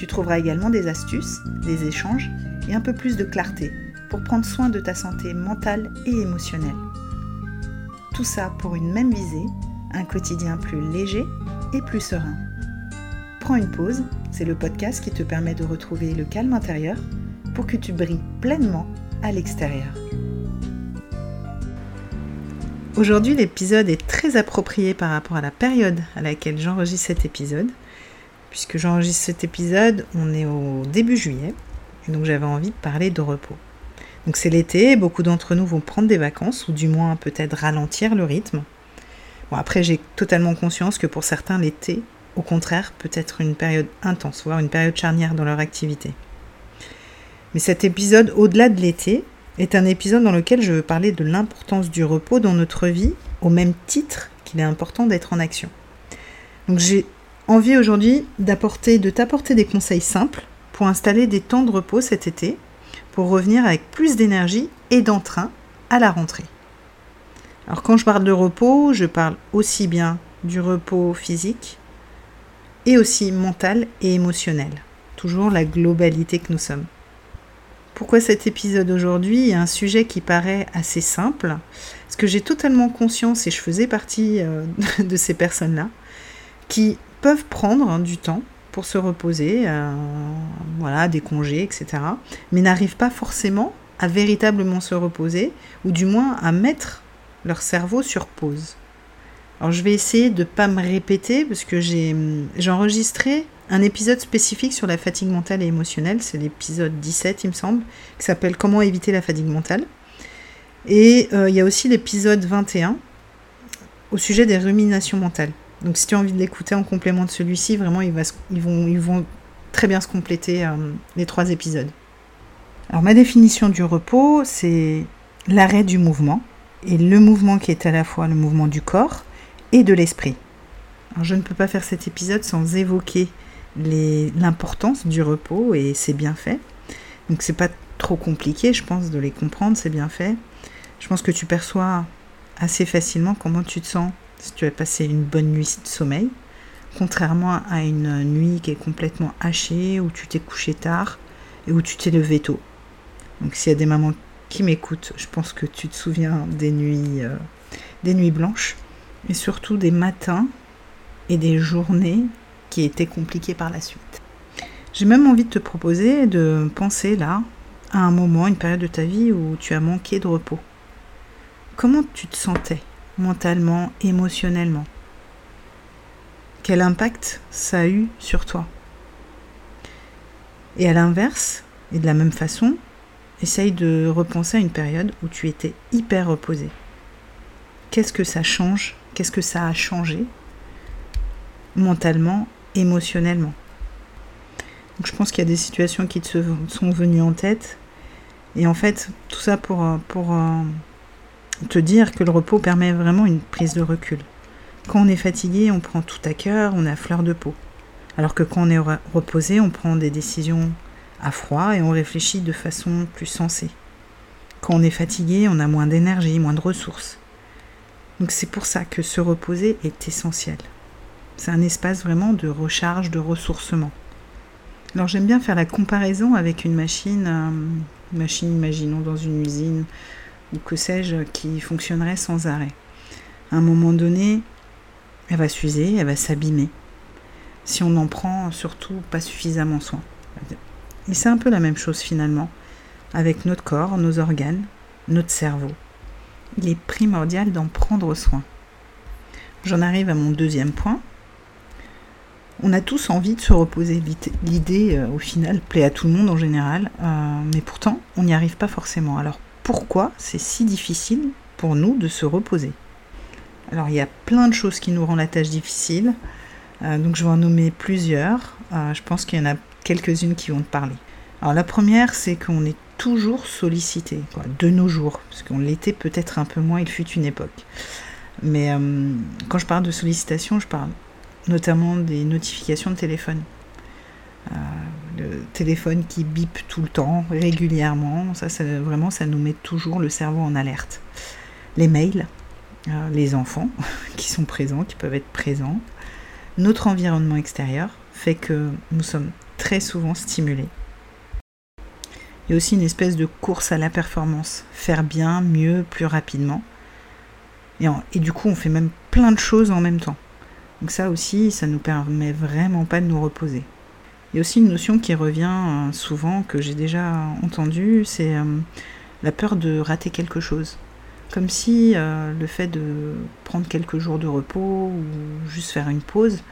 Tu trouveras également des astuces, des échanges et un peu plus de clarté pour prendre soin de ta santé mentale et émotionnelle. Tout ça pour une même visée, un quotidien plus léger et plus serein. Prends une pause, c'est le podcast qui te permet de retrouver le calme intérieur pour que tu brilles pleinement à l'extérieur. Aujourd'hui, l'épisode est très approprié par rapport à la période à laquelle j'enregistre cet épisode puisque j'enregistre cet épisode, on est au début juillet, et donc j'avais envie de parler de repos. Donc c'est l'été, beaucoup d'entre nous vont prendre des vacances, ou du moins peut-être ralentir le rythme. Bon, après, j'ai totalement conscience que pour certains, l'été, au contraire, peut être une période intense, voire une période charnière dans leur activité. Mais cet épisode, au-delà de l'été, est un épisode dans lequel je veux parler de l'importance du repos dans notre vie, au même titre qu'il est important d'être en action. Donc j'ai envie aujourd'hui d'apporter, de t'apporter des conseils simples pour installer des temps de repos cet été, pour revenir avec plus d'énergie et d'entrain à la rentrée. Alors quand je parle de repos, je parle aussi bien du repos physique et aussi mental et émotionnel. Toujours la globalité que nous sommes. Pourquoi cet épisode aujourd'hui? Un sujet qui paraît assez simple Parce que j'ai totalement conscience, et je faisais partie euh, de ces personnes-là, qui peuvent prendre du temps pour se reposer, euh, voilà, des congés, etc., mais n'arrivent pas forcément à véritablement se reposer, ou du moins à mettre leur cerveau sur pause. Alors je vais essayer de ne pas me répéter, parce que j'ai enregistré un épisode spécifique sur la fatigue mentale et émotionnelle, c'est l'épisode 17 il me semble, qui s'appelle Comment éviter la fatigue mentale. Et euh, il y a aussi l'épisode 21 au sujet des ruminations mentales. Donc si tu as envie de l'écouter en complément de celui-ci, vraiment, ils, vont, très bien se compléter euh, les trois épisodes. Alors ma définition du repos, c'est l'arrêt du mouvement, et le mouvement qui est à la fois le mouvement du corps et de l'esprit. Alors je ne peux pas faire cet épisode sans évoquer l'importance du repos et ses bienfaits. Donc c'est pas trop compliqué, je pense, de les comprendre, c'est bien fait. Je pense que tu perçois assez facilement comment tu te sens si tu as passé une bonne nuit de sommeil, contrairement à une nuit qui est complètement hachée, où tu t'es couché tard et où tu t'es levé tôt. Donc s'il y a des mamans qui m'écoutent, je pense que tu te souviens des nuits, euh, blanches, et surtout des matins et des journées qui étaient compliquées par la suite. J'ai même envie de te proposer de penser là à un moment, une période de ta vie où tu as manqué de repos. Comment tu te sentais? Mentalement, émotionnellement. Quel impact ça a eu sur toi? Et à l'inverse, et de la même façon, essaye de repenser à une période où tu étais hyper reposé. Qu'est-ce que ça change? Qu'est-ce que ça a changé? Mentalement, émotionnellement. Donc je pense qu'il y a des situations qui te sont venues en tête. Et en fait, tout ça pour, pour euh, te dire que le repos permet vraiment une prise de recul. Quand on est fatigué, on prend tout à cœur, on est à fleur de peau. Alors que quand on est reposé, on prend des décisions à froid et on réfléchit de façon plus sensée. Quand on est fatigué, on a moins d'énergie, moins de ressources. Donc c'est pour ça que se reposer est essentiel. C'est un espace vraiment de recharge, de ressourcement. Alors j'aime bien faire la comparaison avec une machine, euh, machine imaginons dans une usine ou que sais-je, qui fonctionnerait sans arrêt. À un moment donné, elle va s'user, elle va s'abîmer, si on n'en prend surtout pas suffisamment soin. Et c'est un peu la même chose finalement avec notre corps, nos organes, notre cerveau. Il est primordial d'en prendre soin. J'en arrive à mon deuxième point. On a tous envie de se reposer. L'idée, euh, au final, plaît à tout le monde en général, euh, mais pourtant, on n'y arrive pas forcément. Alors pourquoi c'est si difficile pour nous de se reposer. Alors il y a plein de choses qui nous rendent la tâche difficile, euh, donc je vais en nommer plusieurs. Euh, je pense qu'il y en a quelques-unes qui vont te parler. Alors la première, c'est qu'on est toujours sollicité, de nos jours, parce qu'on l'était peut-être un peu moins, il fut une époque. Mais euh, quand je parle de sollicitation, je parle notamment des notifications de téléphone. Le téléphone qui bip tout le temps, régulièrement, ça, vraiment, ça nous met toujours le cerveau en alerte. Les mails, euh, les enfants qui sont présents, qui peuvent être présents, notre environnement extérieur fait que nous sommes très souvent stimulés il y a aussi une espèce de course à la performance. Faire bien, mieux, plus rapidement. Et, du coup, on fait même plein de choses en même temps. Donc ça aussi, ça nous permet vraiment pas de nous reposer. Il y a aussi une notion qui revient euh, souvent, que j'ai déjà entendue, c'est euh, la peur de rater quelque chose. Comme si euh, le fait de prendre quelques jours de repos ou juste faire une pause,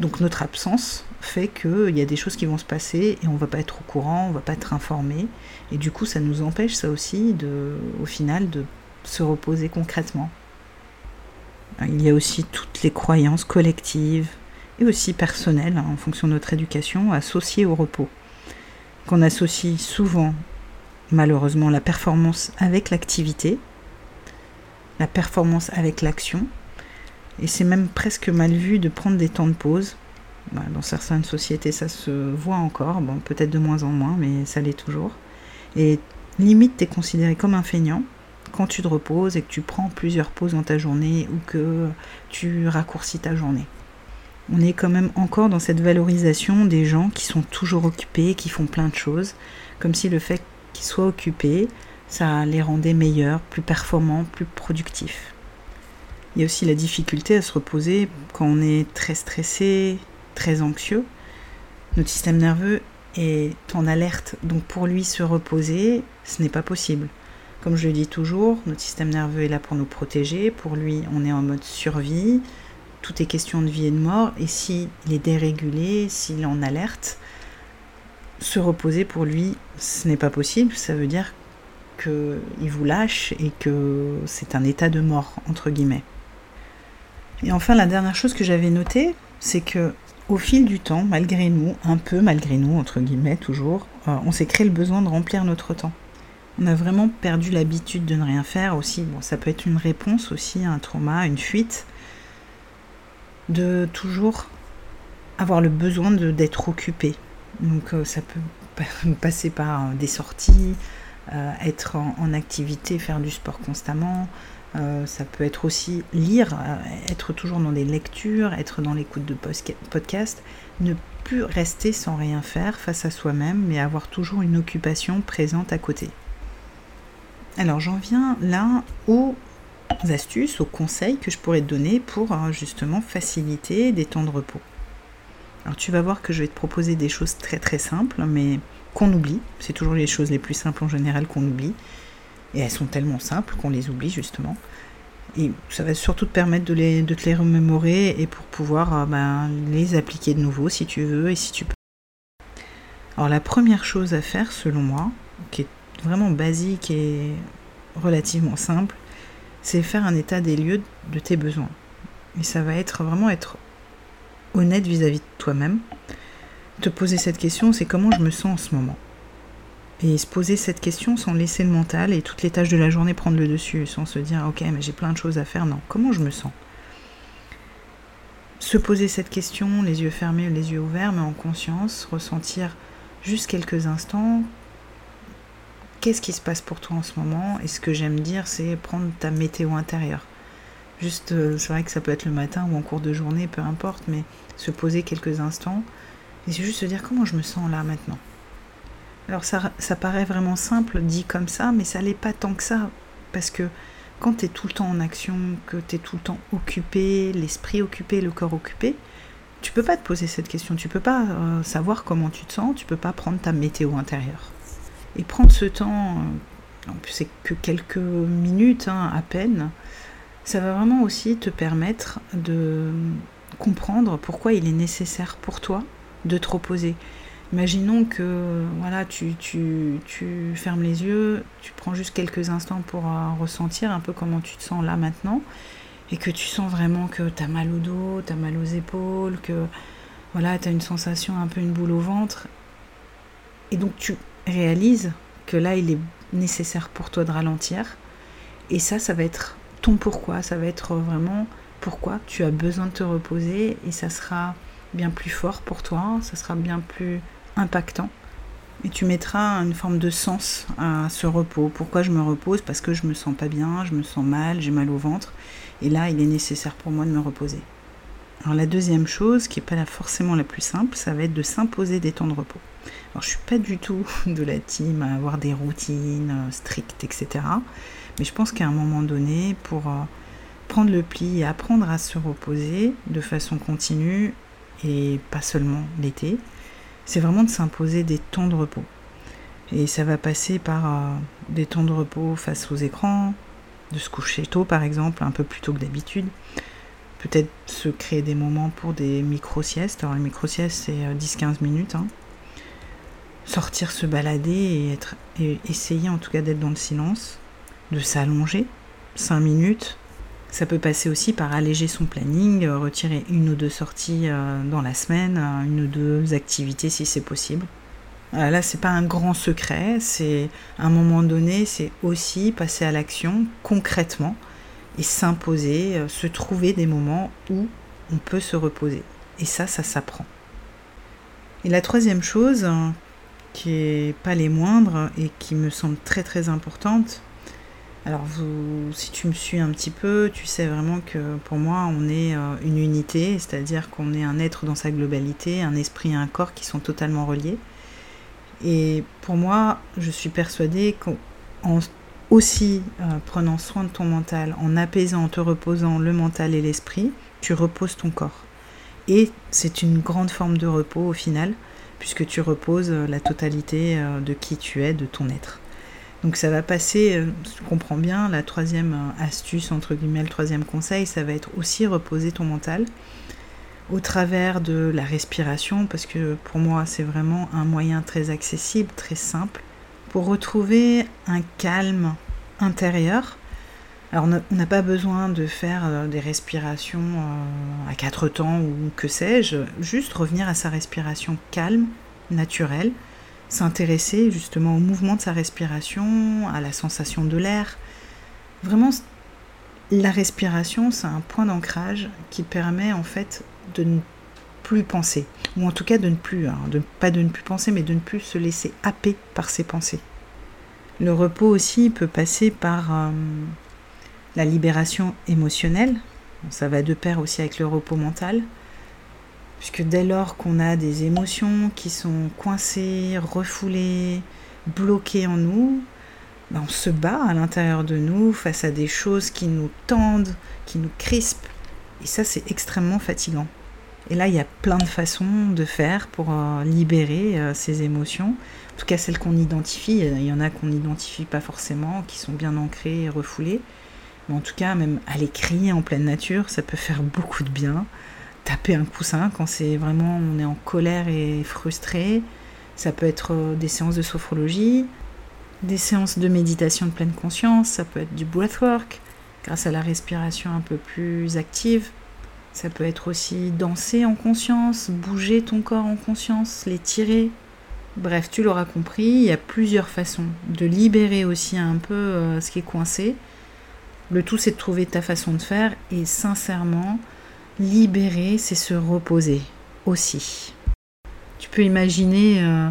donc notre absence fait qu'il y a des choses qui vont se passer et on va pas être au courant, on va pas être informé. Et du coup, ça nous empêche, ça aussi, de, au final, de se reposer concrètement. Il y a aussi toutes les croyances collectives et aussi personnelles, hein, en fonction de notre éducation, associées au repos. Qu'on associe souvent, malheureusement, la performance avec l'activité, la performance avec l'action, et c'est même presque mal vu de prendre des temps de pause. Bah, dans certaines sociétés, ça se voit encore, peut-être de moins en moins, mais ça l'est toujours. Et limite, tu es considéré comme un feignant quand tu te reposes et que tu prends plusieurs pauses dans ta journée ou que tu raccourcis ta journée. On est quand même encore dans cette valorisation des gens qui sont toujours occupés, qui font plein de choses, comme si le fait qu'ils soient occupés, ça les rendait meilleurs, plus performants, plus productifs. Il y a aussi la difficulté à se reposer quand on est très stressé, très anxieux. Notre système nerveux est en alerte, donc pour lui se reposer, ce n'est pas possible. Comme je le dis toujours, notre système nerveux est là pour nous protéger, pour lui on est en mode survie, tout est question de vie et de mort, et s'il est dérégulé, s'il en alerte, se reposer pour lui, ce n'est pas possible, ça veut dire qu'il vous lâche et que c'est un état de mort, entre guillemets. Et enfin, la dernière chose que j'avais notée, c'est que au fil du temps, malgré nous, un peu malgré nous, entre guillemets, toujours, euh, on s'est créé le besoin de remplir notre temps. On a vraiment perdu l'habitude de ne rien faire aussi. Bon, ça peut être une réponse aussi à un trauma, une fuite, de toujours avoir le besoin d'être occupé. Donc euh, ça peut passer par des sorties, euh, être en, activité, faire du sport constamment, euh, ça peut être aussi lire, euh, être toujours dans des lectures, être dans l'écoute de podcasts, ne plus rester sans rien faire face à soi-même, mais avoir toujours une occupation présente à côté. Alors j'en viens là aux astuces, aux conseils que je pourrais te donner pour euh, justement faciliter des temps de repos. Alors tu vas voir que je vais te proposer des choses très très simples, mais qu'on oublie. C'est toujours les choses les plus simples en général qu'on oublie. Et elles sont tellement simples qu'on les oublie justement. Et ça va surtout te permettre de te les remémorer et pour pouvoir euh, ben, les appliquer de nouveau si tu veux et si tu peux. Alors la première chose à faire selon moi, qui est vraiment basique et relativement simple, c'est faire un état des lieux de tes besoins. Et ça va être vraiment être honnête vis-à-vis -vis de toi-même. Te poser cette question, c'est comment je me sens en ce moment et se poser cette question sans laisser le mental et toutes les tâches de la journée prendre le dessus, sans se dire ok mais j'ai plein de choses à faire, non, comment je me sens? Se poser cette question, les yeux fermés, les yeux ouverts, mais en conscience, ressentir juste quelques instants qu'est-ce qui se passe pour toi en ce moment et ce que j'aime dire c'est prendre ta météo intérieure. Juste, euh, c'est vrai que ça peut être le matin ou en cours de journée, peu importe, mais se poser quelques instants et c'est juste se dire comment je me sens là maintenant. Alors ça, paraît vraiment simple dit comme ça, mais ça l'est pas tant que ça. Parce que quand tu es tout le temps en action, que tu es tout le temps occupé, l'esprit occupé, le corps occupé, tu peux pas te poser cette question, tu peux pas euh, savoir comment tu te sens, tu peux pas prendre ta météo intérieure. Et prendre ce temps, euh, c'est que quelques minutes hein, à peine, ça va vraiment aussi te permettre de comprendre pourquoi il est nécessaire pour toi de te reposer. Imaginons que voilà, tu, tu, tu, fermes les yeux, tu prends juste quelques instants pour euh, ressentir un peu comment tu te sens là maintenant, et que tu sens vraiment que tu as mal au dos, tu as mal aux épaules, que voilà, tu as une sensation un peu une boule au ventre. Et donc tu réalises que là, il est nécessaire pour toi de ralentir. Et ça, ça va être ton pourquoi. Ça va être vraiment pourquoi tu as besoin de te reposer. Et ça sera bien plus fort pour toi. Ça sera bien plus impactant. Et tu mettras une forme de sens à ce repos. Pourquoi je me repose? Parce que je me sens pas bien, je me sens mal, j'ai mal au ventre. Et là, il est nécessaire pour moi de me reposer. Alors la deuxième chose, qui n'est pas forcément la plus simple, ça va être de s'imposer des temps de repos. Alors je suis pas du tout de la team à avoir des routines euh, strictes, etc. Mais je pense qu'à un moment donné, pour euh, prendre le pli et apprendre à se reposer de façon continue, et pas seulement l'été, c'est vraiment de s'imposer des temps de repos. Et ça va passer par euh, des temps de repos face aux écrans, de se coucher tôt par exemple, un peu plus tôt que d'habitude, peut-être se créer des moments pour des micro-siestes. Alors, les micro-siestes, c'est 10-15 euh, minutes. Hein. Sortir, se balader et, être, et essayer en tout cas d'être dans le silence, de s'allonger 5 minutes. Ça peut passer aussi par alléger son planning, euh, retirer une ou deux sorties euh, dans la semaine, une ou deux activités si c'est possible. Là, c'est pas un grand secret, c'est à un moment donné, c'est aussi passer à l'action concrètement et s'imposer, euh, se trouver des moments où on peut se reposer. Et ça, ça s'apprend. Et la troisième chose, hein, qui est pas les moindres et qui me semble très très importante, alors vous, si tu me suis un petit peu, tu sais vraiment que pour moi on est euh, une unité, c'est-à-dire qu'on est un être dans sa globalité, un esprit et un corps qui sont totalement reliés. Et pour moi, je suis persuadée qu'en aussi euh, prenant soin de ton mental, en apaisant, en te reposant le mental et l'esprit, tu reposes ton corps. Et c'est une grande forme de repos au final, puisque tu reposes euh, la totalité euh, de qui tu es, de ton être. Donc ça va passer, tu comprends bien, la troisième astuce, entre guillemets, le troisième conseil, ça va être aussi reposer ton mental au travers de la respiration, parce que pour moi c'est vraiment un moyen très accessible, très simple, pour retrouver un calme intérieur. Alors on n'a pas besoin de faire euh, des respirations euh, à quatre temps ou que sais-je, juste revenir à sa respiration calme, naturelle, s'intéresser justement au mouvement de sa respiration, à la sensation de l'air. Vraiment, la respiration, c'est un point d'ancrage qui permet en fait de ne plus penser, ou en tout cas de ne plus, hein, de, pas de ne plus penser, mais de ne plus se laisser happer par ses pensées. Le repos aussi peut passer par euh, la libération émotionnelle. Ça va de pair aussi avec le repos mental. Puisque dès lors qu'on a des émotions qui sont coincées, refoulées, bloquées en nous, ben, on se bat à l'intérieur de nous face à des choses qui nous tendent, qui nous crispent. Et ça, c'est extrêmement fatigant. Et là, il y a plein de façons de faire pour euh, libérer euh, ces émotions. En tout cas, celles qu'on identifie. Il y en a qu'on n'identifie pas forcément, qui sont bien ancrées et refoulées. Mais en tout cas, même aller crier en pleine nature, ça peut faire beaucoup de bien. Taper un coussin quand c'est vraiment on est en colère et frustré. Ça peut être euh, des séances de sophrologie, des séances de méditation de pleine conscience, ça peut être du breathwork, grâce à la respiration un peu plus active. Ça peut être aussi danser en conscience, bouger ton corps en conscience, l'étirer. Bref, tu l'auras compris, il y a plusieurs façons de libérer aussi un peu euh, ce qui est coincé. Le tout, c'est de trouver ta façon de faire et sincèrement, libérer, c'est se reposer aussi. Tu peux imaginer euh,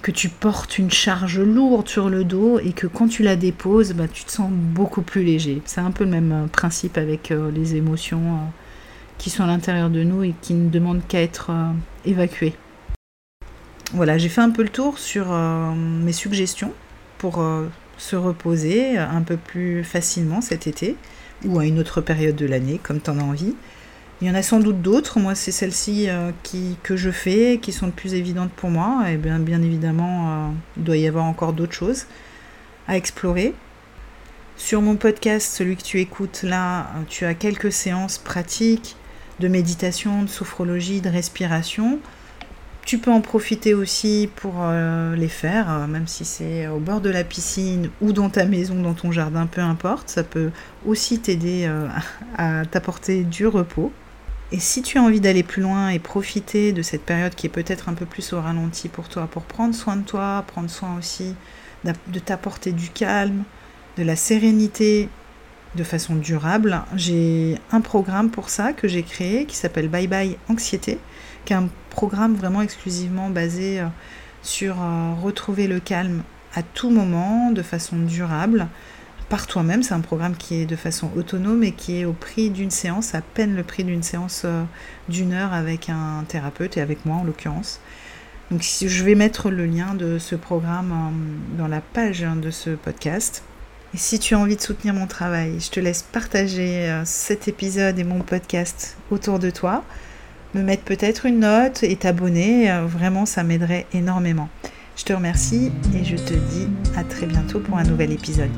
que tu portes une charge lourde sur le dos et que quand tu la déposes, bah, tu te sens beaucoup plus léger. C'est un peu le même euh, principe avec les émotions qui sont à l'intérieur de nous et qui ne demandent qu'à être évacués. Voilà, j'ai fait un peu le tour sur euh, mes suggestions pour euh, se reposer un peu plus facilement cet été ou à une autre période de l'année, comme tu en as envie. Il y en a sans doute d'autres. Moi, c'est celles-ci que je fais, qui sont les plus évidentes pour moi. Et bien, bien évidemment, il doit y avoir encore d'autres choses à explorer. Sur mon podcast, celui que tu écoutes là, tu as quelques séances pratiques de méditation, de sophrologie, de respiration. Tu peux en profiter aussi pour euh, les faire, euh, même si c'est au bord de la piscine ou dans ta maison, dans ton jardin, peu importe. Ça peut aussi t'aider euh, à t'apporter du repos. Et si tu as envie d'aller plus loin et profiter de cette période qui est peut-être un peu plus au ralenti pour toi, pour prendre soin de toi, prendre soin aussi de t'apporter du calme, de la sérénité de façon durable, j'ai un programme pour ça que j'ai créé qui s'appelle Bye Bye Anxiété, qui est un programme vraiment exclusivement basé euh, sur euh, retrouver le calme à tout moment, de façon durable, par toi-même. C'est un programme qui est de façon autonome et qui est au prix d'une séance, à peine le prix d'une séance euh, d'une heure avec un thérapeute et avec moi en l'occurrence. Donc je vais mettre le lien de ce programme dans la page hein, de ce podcast. Et si tu as envie de soutenir mon travail, je te laisse partager cet épisode et mon podcast autour de toi, me mettre peut-être une note et t'abonner. Vraiment, ça m'aiderait énormément. Je te remercie et je te dis à très bientôt pour un nouvel épisode.